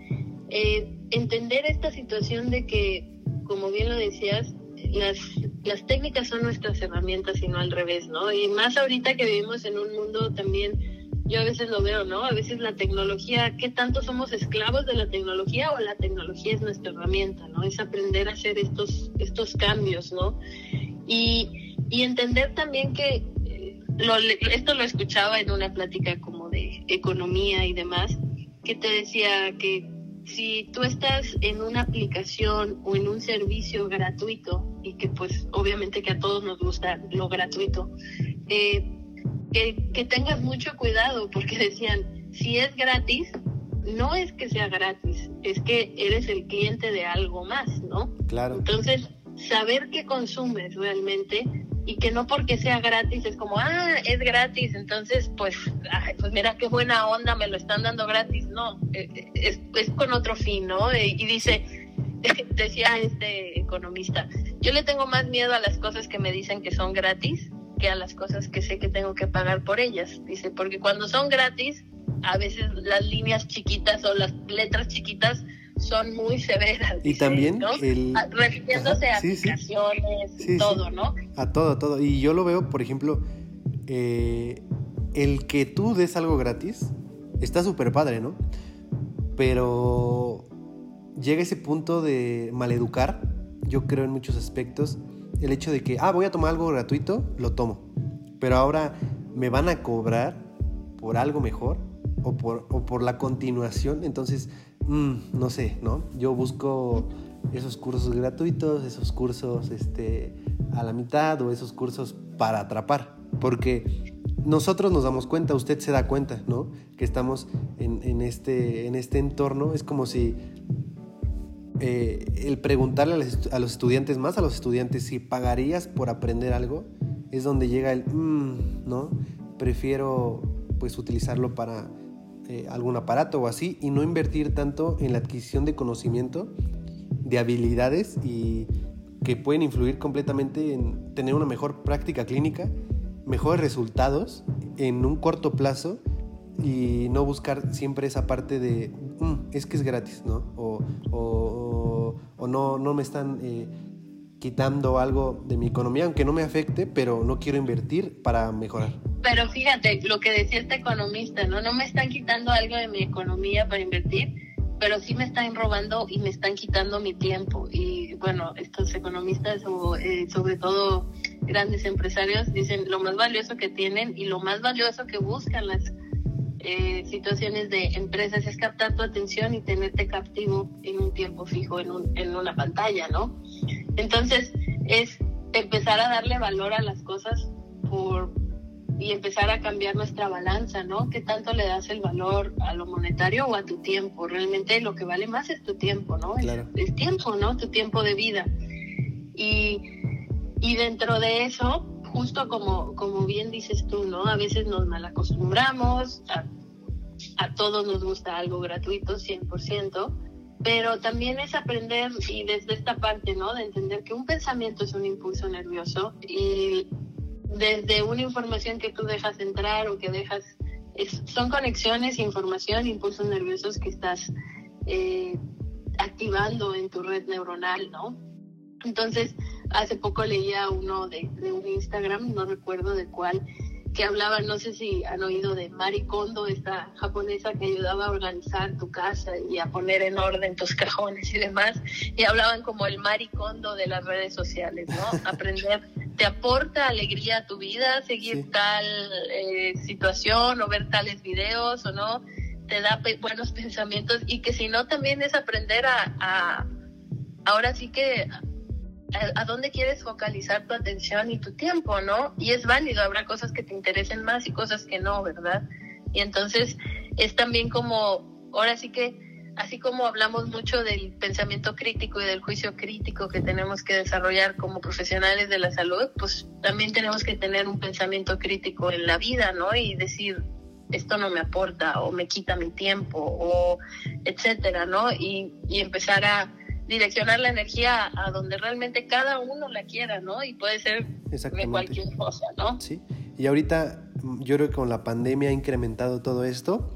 eh, entender esta situación de que, como bien lo decías, las, las técnicas son nuestras herramientas y no al revés, ¿no? Y más ahorita que vivimos en un mundo también yo a veces lo veo, ¿no? A veces la tecnología, ¿qué tanto somos esclavos de la tecnología o la tecnología es nuestra herramienta, ¿no? Es aprender a hacer estos, estos cambios, ¿no? Y, y entender también que eh, lo, esto lo escuchaba en una plática como de economía y demás, que te decía que si tú estás en una aplicación o en un servicio gratuito, y que pues obviamente que a todos nos gusta lo gratuito, eh, que, tengas mucho cuidado porque decían, si es gratis, no es que sea gratis, es que eres el cliente de algo más, ¿no? Claro. Entonces, saber qué consumes realmente y que no porque sea gratis es como, ah, es gratis, entonces pues, pues mira qué buena onda, me lo están dando gratis. No, eh, eh, es, es con otro fin, ¿no? Y dice, decía este economista, yo le tengo más miedo a las cosas que me dicen que son gratis a las cosas que sé que tengo que pagar por ellas. Dice, porque cuando son gratis, a veces las líneas chiquitas o las letras chiquitas son muy severas. Y también el... Ah, refiriéndose a aplicaciones, todo, ¿no? A todo, todo. Y yo lo veo, por ejemplo, eh, el que tú des algo gratis está súper padre, ¿no? Pero llega ese punto de maleducar, yo creo en muchos aspectos, el hecho de que, ah, voy a tomar algo gratuito, lo tomo. Pero ahora me van a cobrar por algo mejor o por, o por la continuación. Entonces, mm, no sé, ¿no? Yo busco esos cursos gratuitos, esos cursos este, a la mitad o esos cursos para atrapar. Porque nosotros nos damos cuenta, usted se da cuenta, ¿no? Que estamos en, en, este, en este entorno. Es como si eh, el preguntarle a los, estudiantes, más a los estudiantes, si pagarías por aprender algo, es donde llega el, mm, ¿no? Prefiero pues utilizarlo para eh, algún aparato o así y no invertir tanto en la adquisición de conocimiento, de habilidades y que pueden influir completamente en tener una mejor práctica clínica, mejores resultados en un corto plazo y no buscar siempre esa parte de, mm, es que es gratis, ¿no? O, no, no me están eh, quitando algo de mi economía, aunque no me afecte, pero no quiero invertir para mejorar. Pero fíjate, lo que decía este economista, ¿no? No me están quitando algo de mi economía para invertir, pero sí me están robando y me están quitando mi tiempo. Y bueno, estos economistas o eh, sobre todo grandes empresarios dicen lo más valioso que tienen y lo más valioso que buscan las eh, situaciones de empresas es captar tu atención y tenerte captivo en un tiempo fijo en, un, en una pantalla, ¿no? Entonces es empezar a darle valor a las cosas por y empezar a cambiar nuestra balanza, ¿no? ¿Qué tanto le das el valor a lo monetario o a tu tiempo? Realmente lo que vale más es tu tiempo, ¿no? Es, tiempo, ¿no? Tu tiempo de vida. Y, y dentro de eso, justo como, como bien dices tú, ¿no? A veces nos malacostumbramos, a, a todos nos gusta algo gratuito, 100%, pero también es aprender y desde esta parte, ¿no? De entender que un pensamiento es un impulso nervioso y desde una información que tú dejas entrar o que dejas, son conexiones, información, impulsos nerviosos que estás eh, activando en tu red neuronal, ¿no? Entonces, hace poco leía uno de, un Instagram, no recuerdo de cuál, que hablaba, no sé si han oído de Mari Kondo, esta japonesa que ayudaba a organizar tu casa y a poner en orden tus cajones y demás, y hablaban como el Mari Kondo de las redes sociales, ¿no? Aprender, ¿te aporta alegría a tu vida seguir tal eh, situación o ver tales videos o no? ¿Te da buenos pensamientos? Y que si no, también es aprender a ahora sí que a, dónde quieres focalizar tu atención y tu tiempo, ¿no? Y es válido, habrá cosas que te interesen más y cosas que no, ¿verdad? Y entonces es también como, ahora sí que, así como hablamos mucho del pensamiento crítico y del juicio crítico que tenemos que desarrollar como profesionales de la salud, pues también tenemos que tener un pensamiento crítico en la vida, ¿no? Y decir, esto no me aporta o me quita mi tiempo o etcétera, ¿no? Y, y empezar a direccionar la energía a donde realmente cada uno la quiera, ¿no? Y puede ser de cualquier cosa, ¿no? Sí. Y ahorita yo creo que con la pandemia ha incrementado todo esto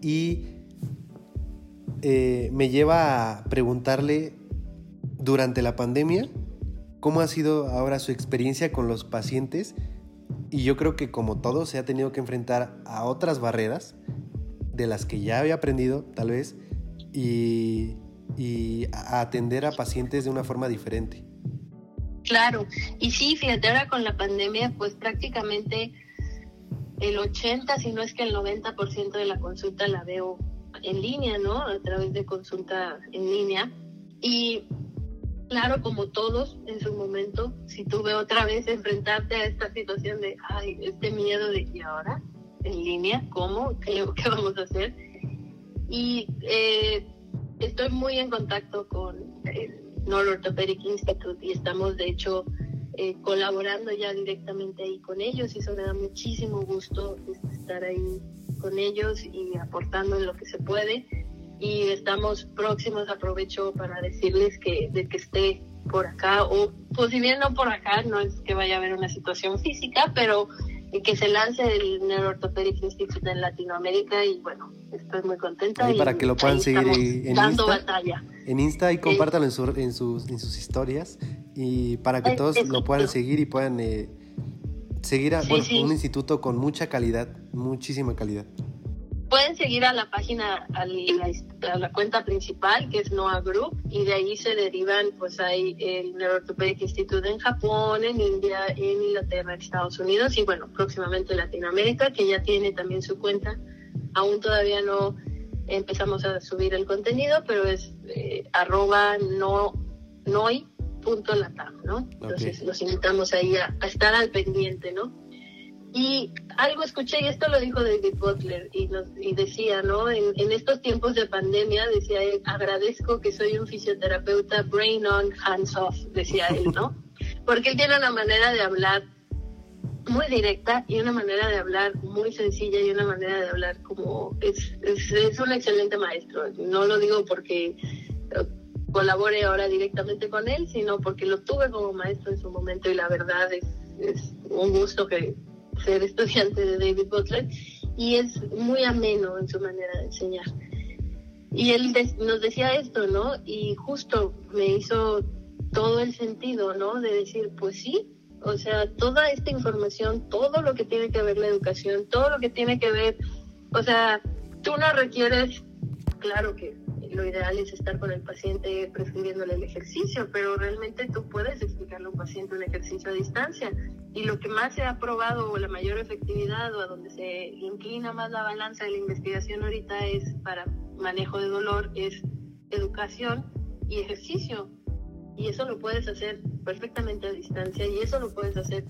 y eh, me lleva a preguntarle durante la pandemia cómo ha sido ahora su experiencia con los pacientes y yo creo que como todo se ha tenido que enfrentar a otras barreras de las que ya había aprendido tal vez y, y atender a pacientes de una forma diferente. Claro, y sí, fíjate, ahora con la pandemia, pues prácticamente el 80, si no es que el 90% de la consulta la veo en línea, ¿no? A través de consulta en línea. Y claro, como todos en su momento, si tuve otra vez enfrentarte a esta situación de, ay, este miedo de, ¿y ahora? ¿En línea? ¿Cómo? ¿Qué, qué vamos a hacer? Y eh, estoy muy en contacto con el Orthopedic Institute y estamos, de hecho, eh, colaborando ya directamente ahí con ellos y eso me da muchísimo gusto este, estar ahí con ellos y aportando en lo que se puede. Y estamos próximos aprovecho para decirles que de que esté por acá o pues no por acá no es que vaya a haber una situación física pero que se lance el Neuroorthopedic Institute en Latinoamérica y bueno estoy muy contenta y para que lo puedan seguir en dando Insta, batalla. En Insta y compártanlo en, en, sus, en sus historias y para que todos lo puedan seguir y puedan eh, seguir a un instituto con mucha calidad, muchísima calidad. Pueden seguir a la página, a la, cuenta principal, que es NOAA Group, y de ahí se derivan, pues hay el Neuroorthopedic Institute en Japón, en India, en Inglaterra, en Estados Unidos, y bueno, próximamente Latinoamérica, que ya tiene también su cuenta. Aún todavía no empezamos a subir el contenido, pero es eh, arroba no, noi punto latam, ¿no? Entonces los invitamos ahí a, estar al pendiente, ¿no? Y algo escuché, y esto lo dijo David Butler, y, nos, y decía, ¿no? En, en, estos tiempos de pandemia, decía él, agradezco que soy un fisioterapeuta brain on, hands off, decía él, ¿no? Porque él tiene una manera de hablar muy directa y una manera de hablar muy sencilla y una manera de hablar como es, es, es un excelente maestro. No lo digo porque colabore ahora directamente con él, sino porque lo tuve como maestro en su momento y la verdad es, es un gusto que ser estudiante de David Butler y es muy ameno en su manera de enseñar. Y él nos decía esto, ¿no? Y justo me hizo todo el sentido, ¿no? De decir, pues sí, o sea, toda esta información, todo lo que tiene que ver la educación, todo lo que tiene que ver, o sea, tú no requieres, claro que lo ideal es estar con el paciente prescribiéndole el ejercicio, pero realmente tú puedes explicarle a un paciente un ejercicio a distancia. Y lo que más se ha probado o la mayor efectividad o a donde se inclina más la balanza de la investigación ahorita es para manejo de dolor, es educación y ejercicio. Y eso lo puedes hacer perfectamente a distancia y eso lo puedes hacer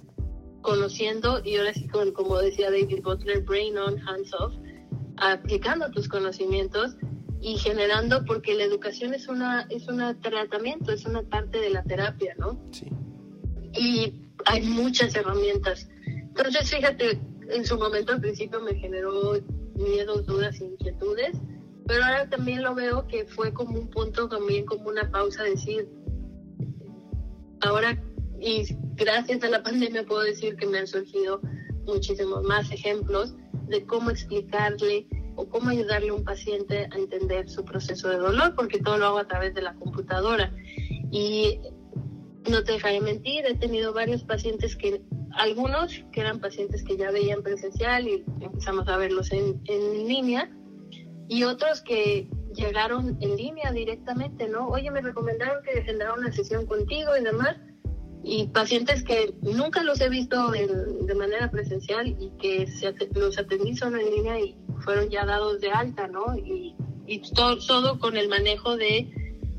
conociendo y ahora sí, como decía David Butler, brain on, hands off, aplicando tus conocimientos y generando, porque la educación es una es un tratamiento, es una parte de la terapia, ¿no? Sí. Y hay muchas herramientas. Entonces, fíjate, en su momento al principio me generó miedos, dudas, inquietudes, pero ahora también lo veo que fue como un punto, también como una pausa, decir, ahora, y gracias a la pandemia puedo decir que me han surgido muchísimos más ejemplos de cómo explicarle o cómo ayudarle a un paciente a entender su proceso de dolor, porque todo lo hago a través de la computadora. Y no te dejaré mentir, he tenido varios pacientes que, algunos que eran pacientes que ya veían presencial y empezamos a verlos en, en línea, y otros que llegaron en línea directamente, ¿no? Oye, me recomendaron que agendara una sesión contigo y demás y pacientes que nunca los he visto de manera presencial y que los atendí solo en línea y fueron ya dados de alta, ¿no? Y, y todo, todo, con el manejo de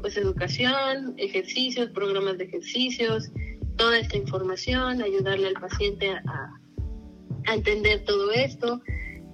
pues educación, ejercicios, programas de ejercicios, toda esta información, ayudarle al paciente a, a entender todo esto.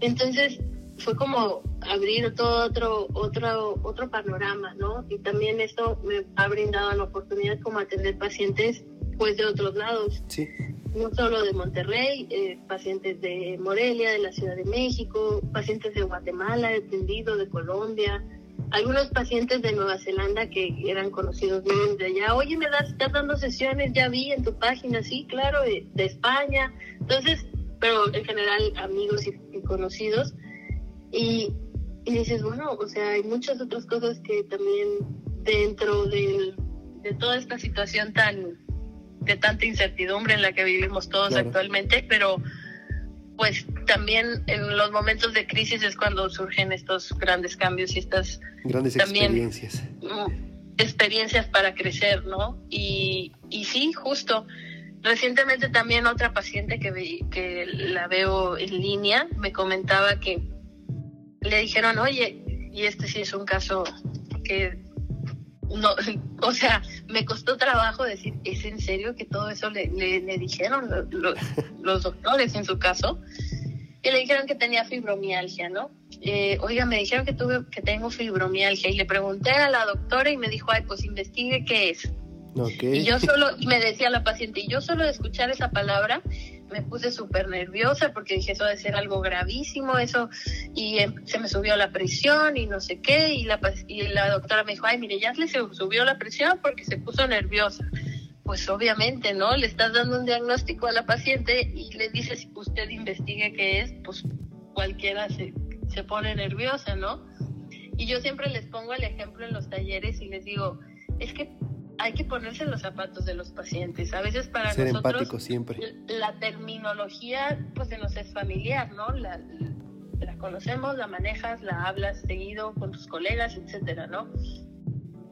Entonces fue como abrir todo otro, otro, otro panorama, ¿no? Y también esto me ha brindado la oportunidad como atender pacientes pues de otros lados. Sí. No solo de Monterrey, eh, pacientes de Morelia, de la Ciudad de México, pacientes de Guatemala, de Tendido, de Colombia, algunos pacientes de Nueva Zelanda que eran conocidos míos de allá, oye, me das, estás dando sesiones, ya vi en tu página, sí, claro, de, España. Entonces, pero en general amigos y, conocidos. Y, y, dices, bueno, o sea, hay muchas otras cosas que también dentro de toda esta situación tan de tanta incertidumbre en la que vivimos todos actualmente, pero pues también en los momentos de crisis es cuando surgen estos grandes cambios y estas grandes experiencias. Mm, experiencias para crecer, ¿no? Y, y sí, justo. Recientemente también otra paciente que, que la veo en línea me comentaba que le dijeron, oye, y este sí es un caso que no, o sea, me costó trabajo decir, ¿es en serio que todo eso le, le, dijeron los, doctores en su caso? Y le dijeron que tenía fibromialgia, ¿no? Eh, oiga, me dijeron que tuve que tengo fibromialgia y le pregunté a la doctora y me dijo, ay, pues investigue qué es. Y yo solo, me decía la paciente, y yo solo de escuchar esa palabra me puse súper nerviosa porque dije eso debe ser algo gravísimo, eso, y em, se me subió la presión y no sé qué, y la, y la doctora me dijo, ay, mire, ya le se subió la presión porque se puso nerviosa. Pues obviamente, ¿no? Le estás dando un diagnóstico a la paciente y le dices, usted investigue qué es, pues cualquiera se, se pone nerviosa, ¿no? Y yo siempre les pongo el ejemplo en los talleres y les digo, es que hay que ponerse los zapatos de los pacientes. A veces para Ser nosotros empático siempre. la terminología pues se nos es familiar, ¿no? La, la conocemos, la manejas, la hablas seguido con tus colegas, etcétera, ¿no?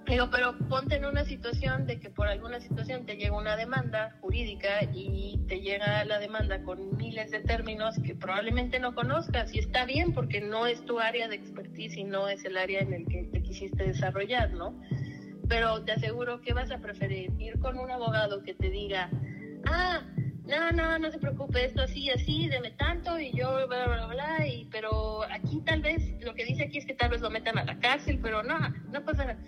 Digo, pero ponte en una situación de que por alguna situación te llega una demanda jurídica y te llega la demanda con miles de términos que probablemente no conozcas y está bien porque no es tu área de expertise y no es el área en el que te quisiste desarrollar, ¿no? Pero te aseguro que vas a preferir ir con un abogado que te diga, ah, no, no, no se preocupe, esto así, así, deme tanto y yo, bla, bla, bla, y, pero aquí tal vez, lo que dice aquí es que tal vez lo metan a la cárcel, pero no, no pasa nada.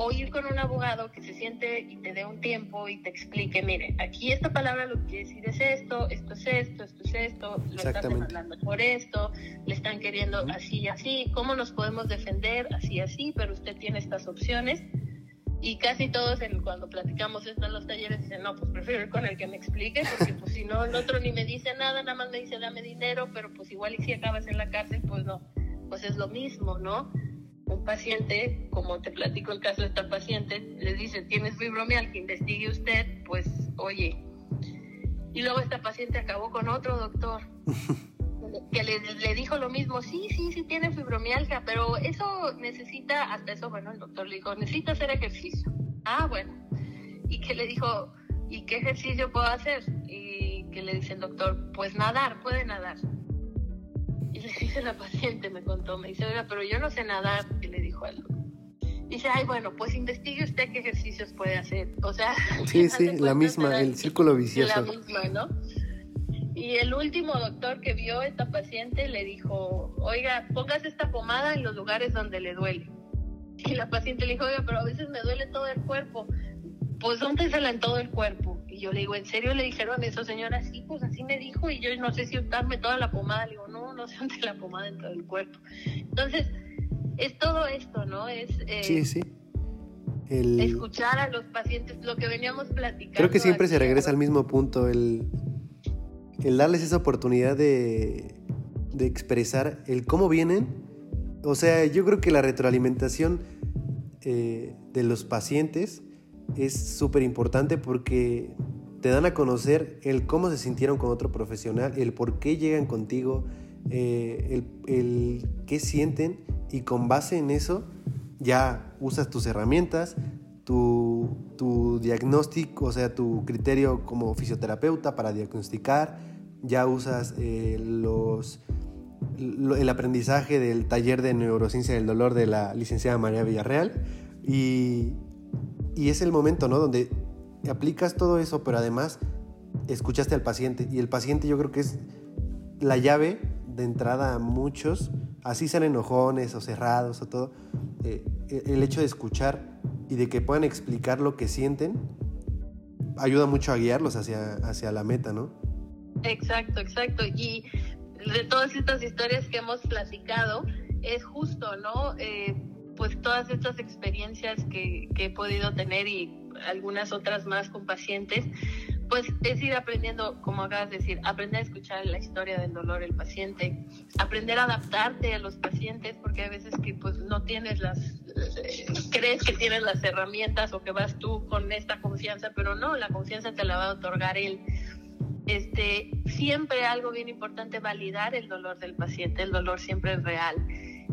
O ir con un abogado que se siente y te dé un tiempo y te explique, mire, aquí esta palabra lo que decir es esto, esto es esto, esto es esto, lo están demandando por esto, le están queriendo así y así, ¿cómo nos podemos defender así y así? Pero usted tiene estas opciones y casi todos cuando platicamos esto en los talleres dicen, no, pues prefiero ir con el que me explique, porque pues si no, el otro ni me dice nada, nada más me dice dame dinero, pero pues igual y si acabas en la cárcel, pues no, pues es lo mismo, ¿no? Un paciente, como te platico el caso de esta paciente, le dice, tienes fibromialgia, investigue usted, pues oye. Y luego esta paciente acabó con otro doctor. que le, le, dijo lo mismo, sí, sí, sí tiene fibromialgia, pero eso necesita, hasta eso, bueno, el doctor le dijo, necesita hacer ejercicio. Ah, bueno. Y que le dijo, ¿y qué ejercicio puedo hacer? Y que le dice el doctor, pues nadar, puede nadar. Y le dice la paciente, me contó, me dice, oiga, pero yo no sé nadar, y le dijo algo. Dice, ay, bueno, pues investigue usted qué ejercicios puede hacer. O sea, sí, sí, la misma, el círculo vicioso. La misma, ¿no? Y el último doctor que vio a esta paciente le dijo, oiga, póngase esta pomada en los lugares donde le duele. Y la paciente le dijo, oiga, pero a veces me duele todo el cuerpo. Pues la en todo el cuerpo. Y yo le digo, ¿en serio le dijeron eso, señora? Sí, pues así me dijo. Y yo no sé si untarme toda la pomada. Le digo, no, no se unte la pomada en todo el cuerpo. Entonces, es todo esto, ¿no? Es... Eh, sí, sí. Escuchar a los pacientes, lo que veníamos platicando. Creo que siempre se regresa al mismo punto, el el darles esa oportunidad de, expresar el cómo vienen. O sea, yo creo que la retroalimentación eh, de los pacientes es súper importante porque te dan a conocer el cómo se sintieron con otro profesional, el por qué llegan contigo, eh, el, el qué sienten y con base en eso ya usas tus herramientas, tu, diagnóstico, o sea, tu criterio como fisioterapeuta para diagnosticar, ya usas eh, los, el aprendizaje del taller de neurociencia del dolor de la licenciada María Villarreal y, y es el momento, ¿no? Donde aplicas todo eso, pero además escuchaste al paciente y el paciente yo creo que es la llave de entrada a muchos, así sean enojones o cerrados o todo, eh, el hecho de escuchar y de que puedan explicar lo que sienten, ayuda mucho a guiarlos hacia, hacia la meta, ¿no? Exacto, exacto. Y de todas estas historias que hemos platicado, es justo, ¿no? Eh, pues todas estas experiencias que, que he podido tener y algunas otras más con pacientes, pues es ir aprendiendo, como acabas de decir, aprender a escuchar la historia del dolor del paciente, aprender a adaptarte a los pacientes, porque hay veces que pues no tienes las, eh, crees que tienes las herramientas o que vas tú con esta confianza, pero no, la confianza te la va a otorgar él. Este, siempre algo bien importante, validar el dolor del paciente, el dolor siempre es real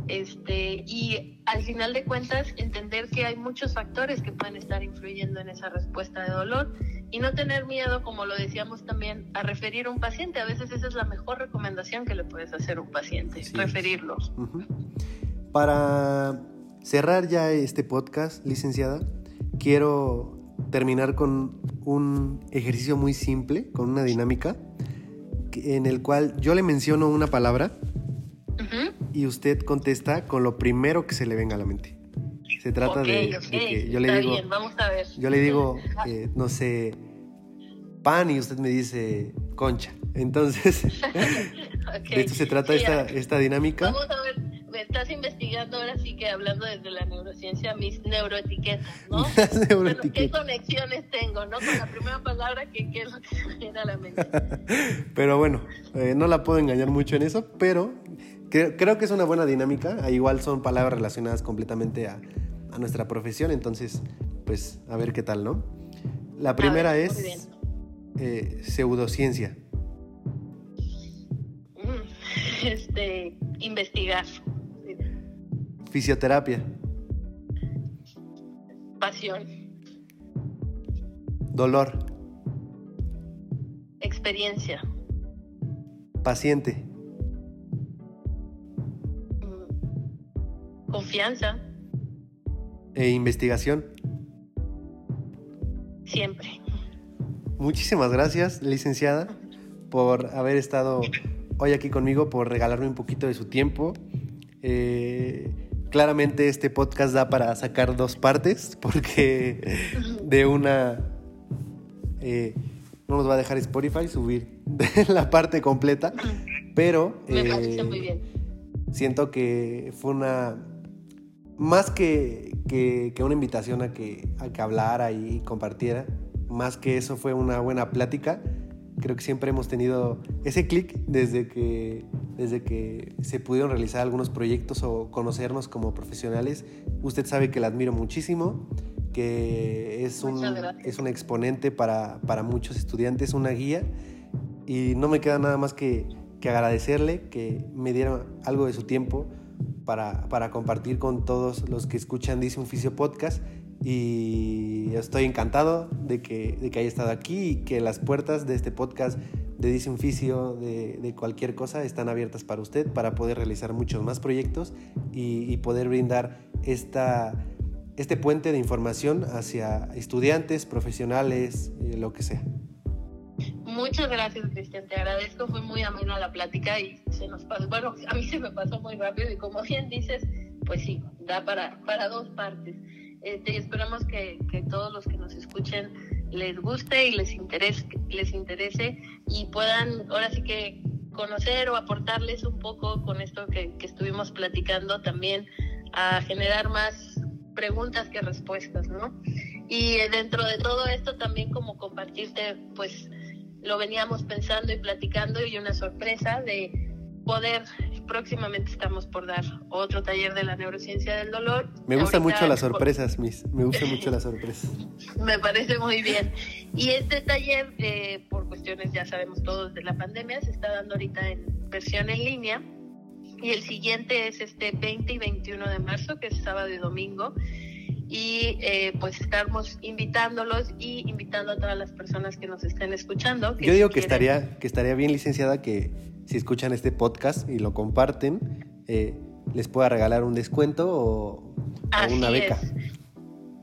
este, y al final de cuentas entender que hay muchos factores que pueden estar influyendo en esa respuesta de dolor y no tener miedo, como lo decíamos también, a referir a un paciente. A veces esa es la mejor recomendación que le puedes hacer a un paciente, referirlo. Para cerrar ya este podcast, licenciada, quiero terminar con un ejercicio muy simple, con una dinámica, en el cual yo le menciono una palabra y usted contesta con lo primero que se le venga a la mente. Se trata de, que yo le digo, yo le digo, eh, no sé, pan y usted me dice concha. Entonces, de esto se trata esta, esta dinámica. Vamos a ver, me estás investigando ahora sí que hablando desde la neurociencia mis neuroetiquetas, ¿no? ¿Qué conexiones tengo, no? Con la primera palabra que, es lo que me viene a la mente. pero bueno, eh, no la puedo engañar mucho en eso, pero Creo, que es una buena dinámica. Ah, igual son palabras relacionadas completamente a, nuestra profesión, entonces, pues, a ver qué tal, ¿no? La primera es eh, pseudociencia. Mm, este, investigar. Fisioterapia. Pasión. Dolor. Experiencia. Paciente. Confianza. E investigación. Siempre. Muchísimas gracias, licenciada, por haber estado hoy aquí conmigo, por regalarme un poquito de su tiempo. Eh, claramente este podcast da para sacar dos partes, porque de una eh, no nos va a dejar Spotify subir la parte completa, pero Me muy bien. siento que fue una más que, una invitación a que, a que hablara y compartiera, más que eso fue una buena plática. Creo que siempre hemos tenido ese clic desde que, desde que se pudieron realizar algunos proyectos o conocernos como profesionales. Usted sabe que la admiro muchísimo, que es un, es un exponente para, para muchos estudiantes, una guía. Y no me queda nada más que, que agradecerle que me diera algo de su tiempo para, compartir con todos los que escuchan Dice un Podcast y estoy encantado de que, de que haya estado aquí y que las puertas de este podcast de Dice un Fisio, de, cualquier cosa, están abiertas para usted para poder realizar muchos más proyectos y, poder brindar esta, este puente de información hacia estudiantes, profesionales, eh, lo que sea. Muchas gracias, Cristian. Te agradezco. Fue muy amena la plática y se nos pasó. Bueno, a mí se me pasó muy rápido y como bien dices, pues sí, da para, para dos partes. Este, esperamos que, que todos los que nos escuchen les guste y les interese, les interese y puedan ahora sí que conocer o aportarles un poco con esto que, que estuvimos platicando también a generar más preguntas que respuestas, ¿no? Y dentro de todo esto también como compartirte pues lo veníamos pensando y platicando y una sorpresa de poder, próximamente estamos por dar otro taller de la neurociencia del dolor. Me gustan mucho las sorpresas, Miss, me gustan mucho las sorpresas. Me parece muy bien. Y este taller, eh, por cuestiones ya sabemos todos de la pandemia, se está dando ahorita en versión en línea. Y el siguiente es este 20 y 21 de marzo, que es sábado y domingo y eh, pues estamos invitándolos y invitando a todas las personas que nos estén escuchando. Yo digo que estaría, que estaría bien licenciada que si escuchan este podcast y lo comparten, eh, les pueda regalar un descuento o, una beca.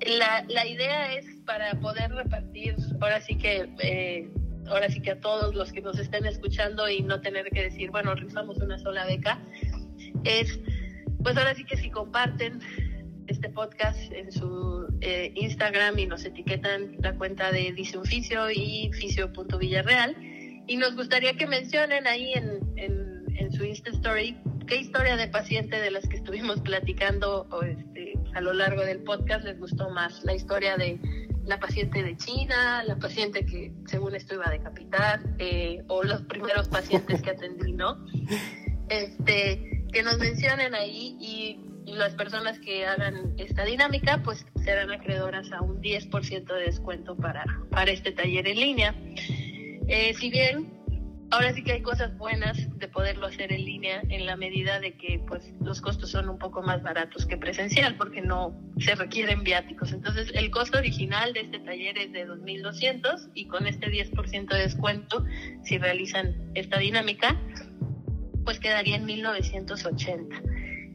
La, la, idea es para poder repartir, ahora sí que... Eh, ahora sí que a todos los que nos estén escuchando y no tener que decir, bueno, rifamos una sola beca, es, pues ahora sí que si comparten este podcast en su eh, Instagram y nos etiquetan la cuenta de Dice un Fisio y Fisio.villarreal. Y nos gustaría que mencionen ahí en, en, su Insta Story qué historia de paciente de las que estuvimos platicando este, a lo largo del podcast les gustó más. La historia de la paciente de China, la paciente que según esto iba a decapitar, eh, o los primeros pacientes que atendí, ¿no? Este, que nos mencionen ahí y las personas que hagan esta dinámica pues serán acreedoras a un 10% de descuento para, para este taller en línea. Eh, si bien ahora sí que hay cosas buenas de poderlo hacer en línea en la medida de que pues los costos son un poco más baratos que presencial porque no se requieren viáticos. Entonces el costo original de este taller es de 2.200 y con este 10% de descuento si realizan esta dinámica pues quedaría en 1980.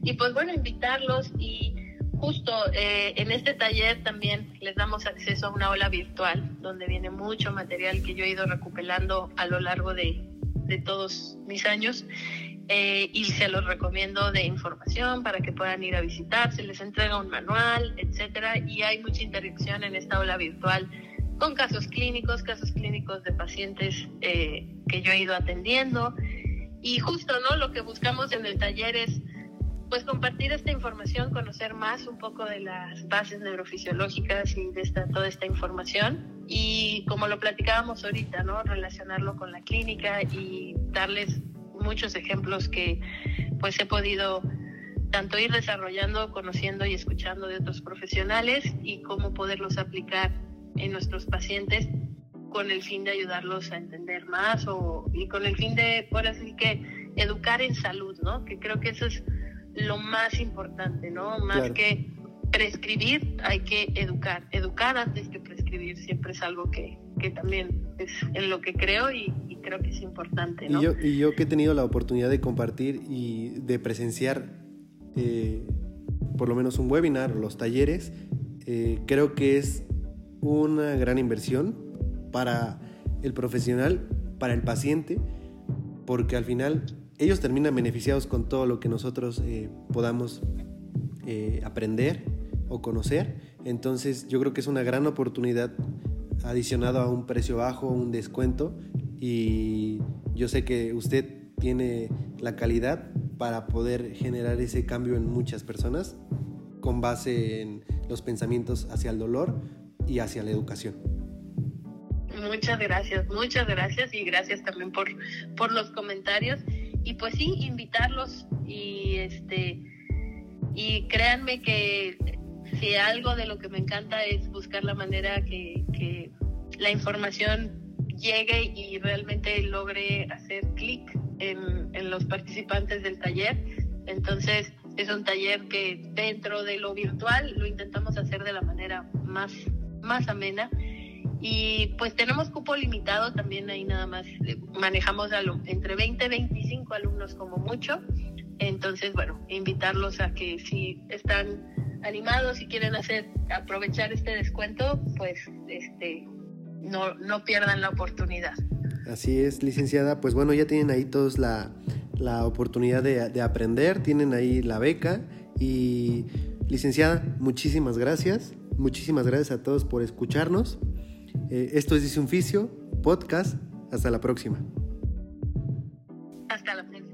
Y pues bueno, invitarlos y justo eh, en este taller también les damos acceso a una ola virtual donde viene mucho material que yo he ido recuperando a lo largo de, de todos mis años. Eh, y se los recomiendo de información para que puedan ir a visitar, se les entrega un manual, etcétera, y hay mucha interacción en esta ola virtual con casos clínicos, casos clínicos de pacientes eh, que yo he ido atendiendo. Y justo, ¿no? Lo que buscamos en el taller es pues compartir esta información, conocer más un poco de las bases neurofisiológicas y de esta, toda esta información y como lo platicábamos ahorita, ¿no? Relacionarlo con la clínica y darles muchos ejemplos que pues he podido tanto ir desarrollando, conociendo y escuchando de otros profesionales y cómo poderlos aplicar en nuestros pacientes con el fin de ayudarlos a entender más o y con el fin de, por así que, educar en salud, ¿no? Que creo que eso es lo más importante, ¿no? Más que prescribir, hay que educar. Educar antes que prescribir siempre es algo que, que también es en lo que creo y, creo que es importante, ¿no? Y yo, y yo que he tenido la oportunidad de compartir y de presenciar eh, por lo menos un webinar los talleres, eh, creo que es una gran inversión para el profesional, para el paciente, porque al final ellos terminan beneficiados con todo lo que nosotros eh, podamos eh, aprender o conocer. Entonces yo creo que es una gran oportunidad adicionado a un precio bajo, un descuento y yo sé que usted tiene la calidad para poder generar ese cambio en muchas personas con base en los pensamientos hacia el dolor y hacia la educación. Muchas gracias, muchas gracias y gracias también por, por los comentarios y pues sí, invitarlos y este y créanme que si algo de lo que me encanta es buscar la manera que, que la información llegue y realmente logre hacer clic en, en los participantes del taller. Entonces, es un taller que dentro de lo virtual lo intentamos hacer de la manera más, más amena y pues tenemos cupo limitado también ahí nada más eh, manejamos entre 20 y 25 alumnos como mucho. Entonces, bueno, invitarlos a que si están animados y quieren hacer aprovechar este descuento, pues este no, no pierdan la oportunidad. Así es, licenciada. Pues bueno, ya tienen ahí todos la, la oportunidad de, de, aprender, tienen ahí la beca y licenciada, muchísimas gracias. Muchísimas gracias a todos por escucharnos. Eh, esto es un Podcast. Hasta la próxima. Hasta la próxima.